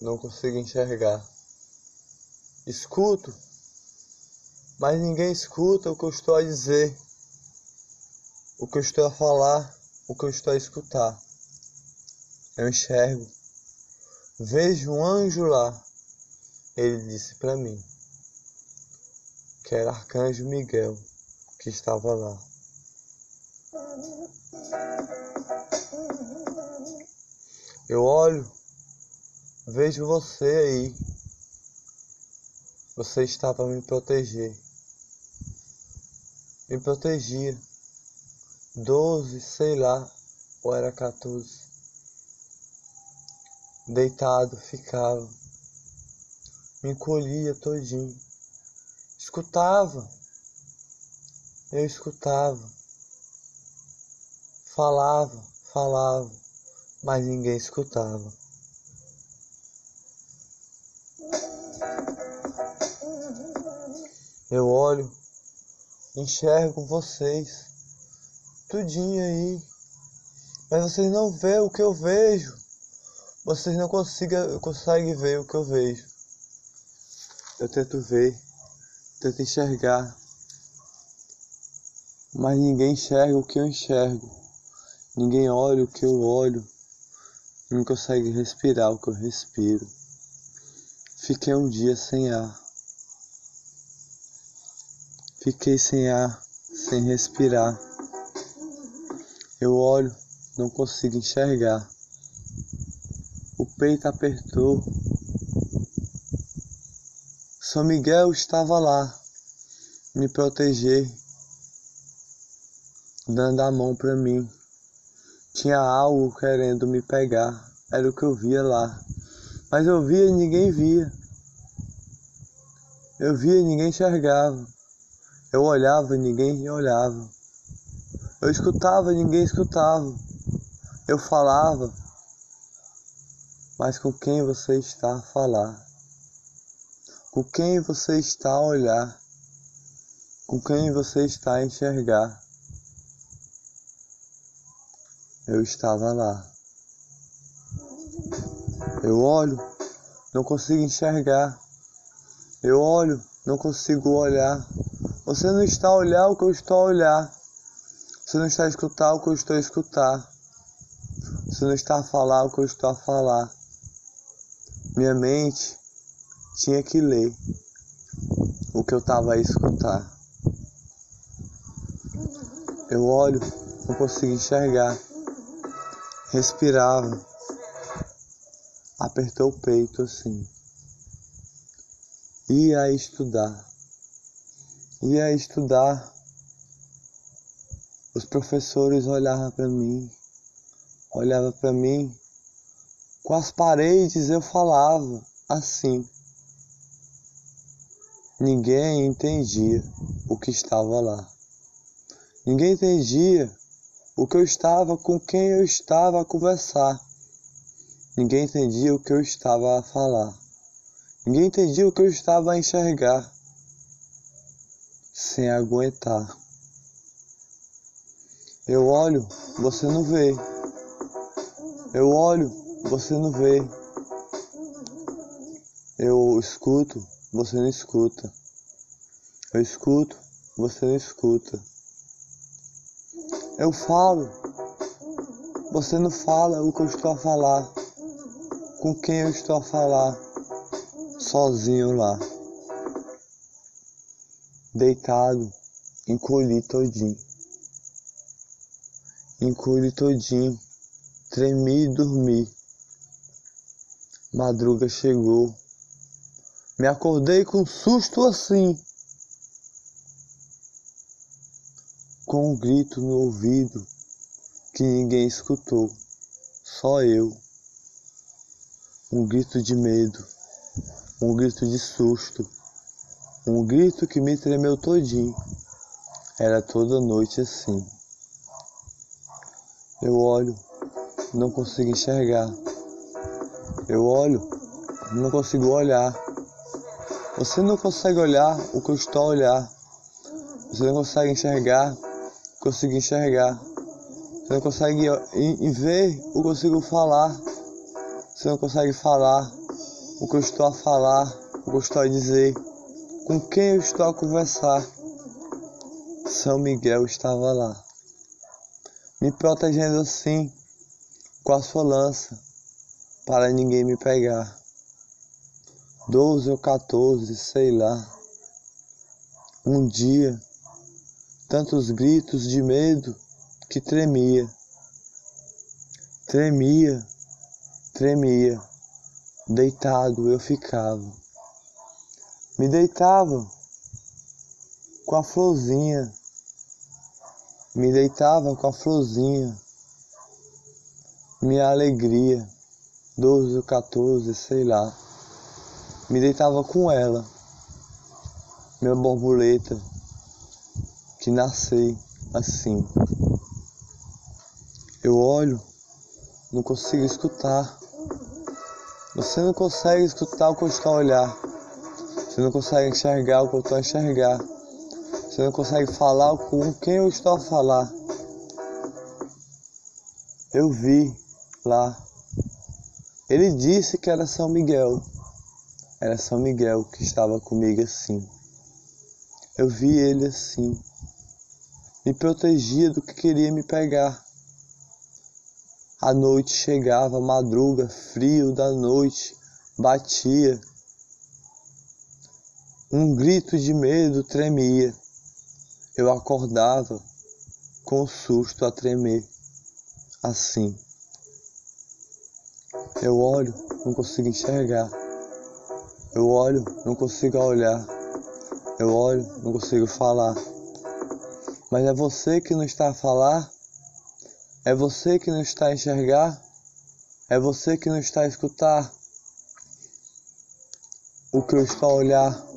não consigo enxergar. Escuto, mas ninguém escuta o que eu estou a dizer, o que eu estou a falar, o que eu estou a escutar. Eu enxergo, vejo um anjo lá. Ele disse para mim que era Arcanjo Miguel que estava lá. Eu olho, vejo você aí. Você está para me proteger. Me protegia. Doze, sei lá, ou era 14. Deitado ficava. Me encolhia todinho. Escutava. Eu escutava. Falava, falava, mas ninguém escutava. Eu olho, enxergo vocês, tudinho aí, mas vocês não vê o que eu vejo. Vocês não consiga, conseguem ver o que eu vejo. Eu tento ver, tento enxergar, mas ninguém enxerga o que eu enxergo. Ninguém olha o que eu olho, não consegue respirar o que eu respiro. Fiquei um dia sem ar. Fiquei sem ar, sem respirar. Eu olho, não consigo enxergar. O peito apertou. São Miguel estava lá, me proteger, dando a mão para mim. Tinha algo querendo me pegar, era o que eu via lá. Mas eu via e ninguém via. Eu via e ninguém enxergava. Eu olhava e ninguém olhava. Eu escutava e ninguém escutava. Eu falava, mas com quem você está a falar? Com quem você está a olhar? Com quem você está a enxergar? Eu estava lá. Eu olho, não consigo enxergar. Eu olho, não consigo olhar. Você não está a olhar o que eu estou a olhar. Você não está a escutar o que eu estou a escutar. Você não está a falar o que eu estou a falar. Minha mente tinha que ler o que eu estava a escutar. Eu olho, não consigo enxergar respirava, apertou o peito assim. Ia estudar, ia estudar. Os professores olhavam para mim, olhavam para mim. Com as paredes eu falava assim. Ninguém entendia o que estava lá. Ninguém entendia o que eu estava, com quem eu estava a conversar. Ninguém entendia o que eu estava a falar. Ninguém entendia o que eu estava a enxergar. Sem aguentar. Eu olho, você não vê. Eu olho, você não vê. Eu escuto, você não escuta. Eu escuto, você não escuta. Eu falo. Você não fala o que eu estou a falar. Com quem eu estou a falar. Sozinho lá. Deitado. Encolhi todinho. Encolhi todinho. Tremi e dormi. Madruga chegou. Me acordei com um susto assim. com um grito no ouvido que ninguém escutou, só eu. Um grito de medo, um grito de susto, um grito que me tremeu todinho. Era toda noite assim. Eu olho, não consigo enxergar. Eu olho, não consigo olhar. Você não consegue olhar o que eu estou a olhar. Você não consegue enxergar conseguir enxergar. Você não consegue ver o que eu consigo falar. Você não consegue falar o que eu estou a falar, o que eu estou a dizer, com quem eu estou a conversar. São Miguel estava lá, me protegendo assim, com a sua lança, para ninguém me pegar. Doze ou quatorze, sei lá. Um dia, tantos gritos de medo que tremia, tremia, tremia, deitado eu ficava. Me deitava com a florzinha, me deitava com a florzinha, minha alegria, doze ou quatorze, sei lá, me deitava com ela, minha borboleta, que nasci assim. Eu olho, não consigo escutar. Você não consegue escutar o que eu estou a olhar. Você não consegue enxergar o que eu estou a enxergar. Você não consegue falar com quem eu estou a falar. Eu vi lá. Ele disse que era São Miguel. Era São Miguel que estava comigo assim. Eu vi ele assim me protegia do que queria me pegar. A noite chegava, madruga, frio da noite batia. Um grito de medo tremia. Eu acordava com susto a tremer, assim. Eu olho, não consigo enxergar. Eu olho, não consigo olhar. Eu olho, não consigo falar. Mas é você que não está a falar? É você que não está a enxergar? É você que não está a escutar? O que eu estou a olhar?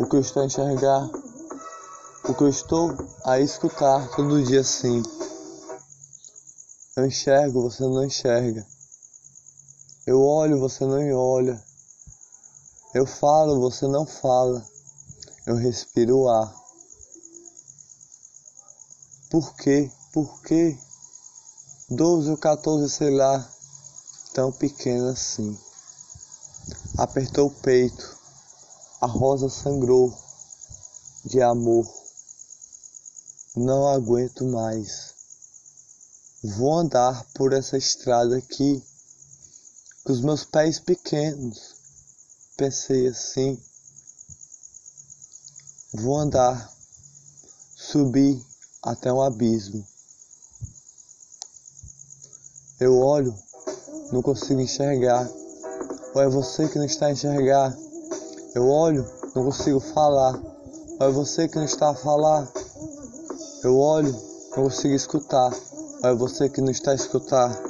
O que eu estou a enxergar? O que eu estou a escutar todo dia sim? Eu enxergo, você não enxerga. Eu olho, você não olha. Eu falo, você não fala. Eu respiro o ar. Por quê? Por quê? Doze ou 14, sei lá, tão pequena assim. Apertou o peito, a rosa sangrou de amor. Não aguento mais. Vou andar por essa estrada aqui, com os meus pés pequenos. Pensei assim. Vou andar, subir até um abismo. Eu olho, não consigo enxergar. Ou é você que não está a enxergar? Eu olho, não consigo falar. Ou é você que não está a falar? Eu olho, não consigo escutar. Ou é você que não está a escutar?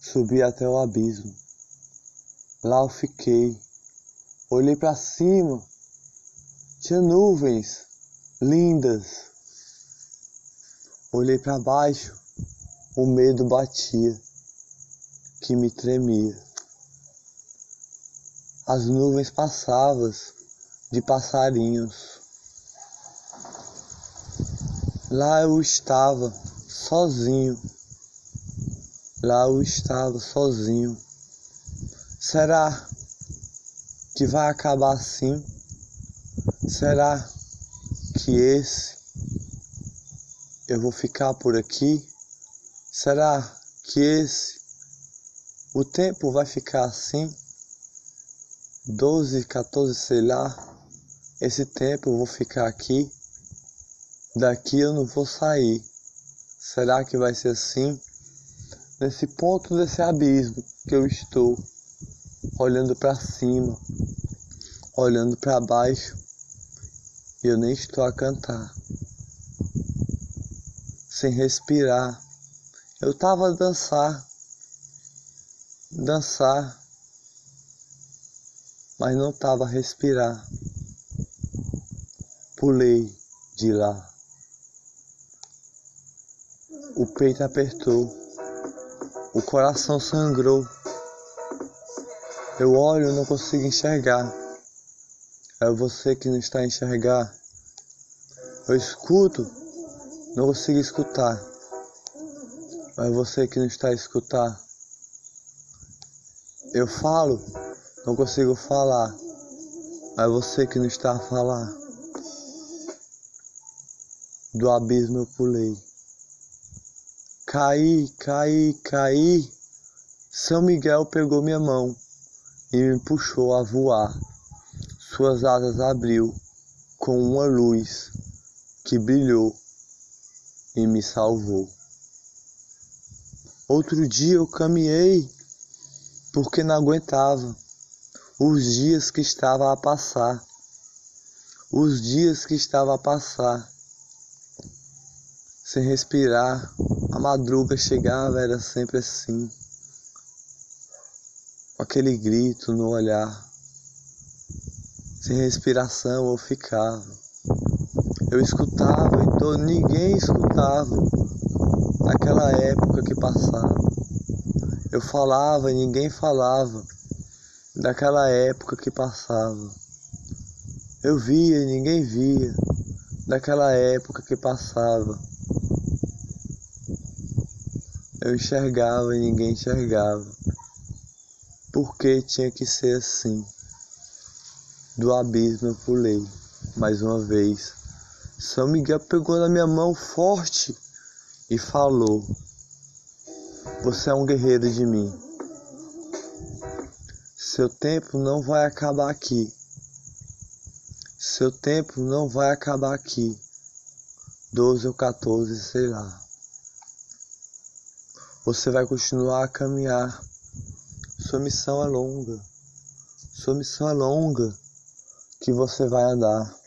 Subi até o abismo. Lá eu fiquei. Olhei para cima. Tinha nuvens lindas. Olhei para baixo, o medo batia, que me tremia. As nuvens passavam de passarinhos. Lá eu estava sozinho. Lá eu estava sozinho. Será que vai acabar assim? Será que esse eu vou ficar por aqui? Será que esse o tempo vai ficar assim? 12, 14, sei lá. Esse tempo eu vou ficar aqui. Daqui eu não vou sair. Será que vai ser assim? Nesse ponto desse abismo que eu estou, olhando para cima, olhando para baixo, e eu nem estou a cantar. Sem respirar. Eu estava a dançar. Dançar. Mas não estava a respirar. Pulei de lá. O peito apertou. O coração sangrou. Eu olho e não consigo enxergar. É você que não está a enxergar. Eu escuto, não consigo escutar. É você que não está a escutar. Eu falo, não consigo falar. Mas você que não está a falar. Do abismo eu pulei. Caí, caí, caí. São Miguel pegou minha mão e me puxou a voar. Suas asas abriu com uma luz que brilhou e me salvou. Outro dia eu caminhei porque não aguentava os dias que estava a passar, os dias que estava a passar, sem respirar, a madruga chegava, era sempre assim, com aquele grito no olhar, sem respiração eu ficava, eu escutava, então ninguém escutava, naquela época que passava. Eu falava e ninguém falava daquela época que passava. Eu via e ninguém via daquela época que passava. Eu enxergava e ninguém enxergava. Por que tinha que ser assim? Do abismo eu pulei mais uma vez. São Miguel pegou na minha mão forte e falou: você é um guerreiro de mim. Seu tempo não vai acabar aqui. Seu tempo não vai acabar aqui. 12 ou 14, sei lá. Você vai continuar a caminhar. Sua missão é longa. Sua missão é longa que você vai andar.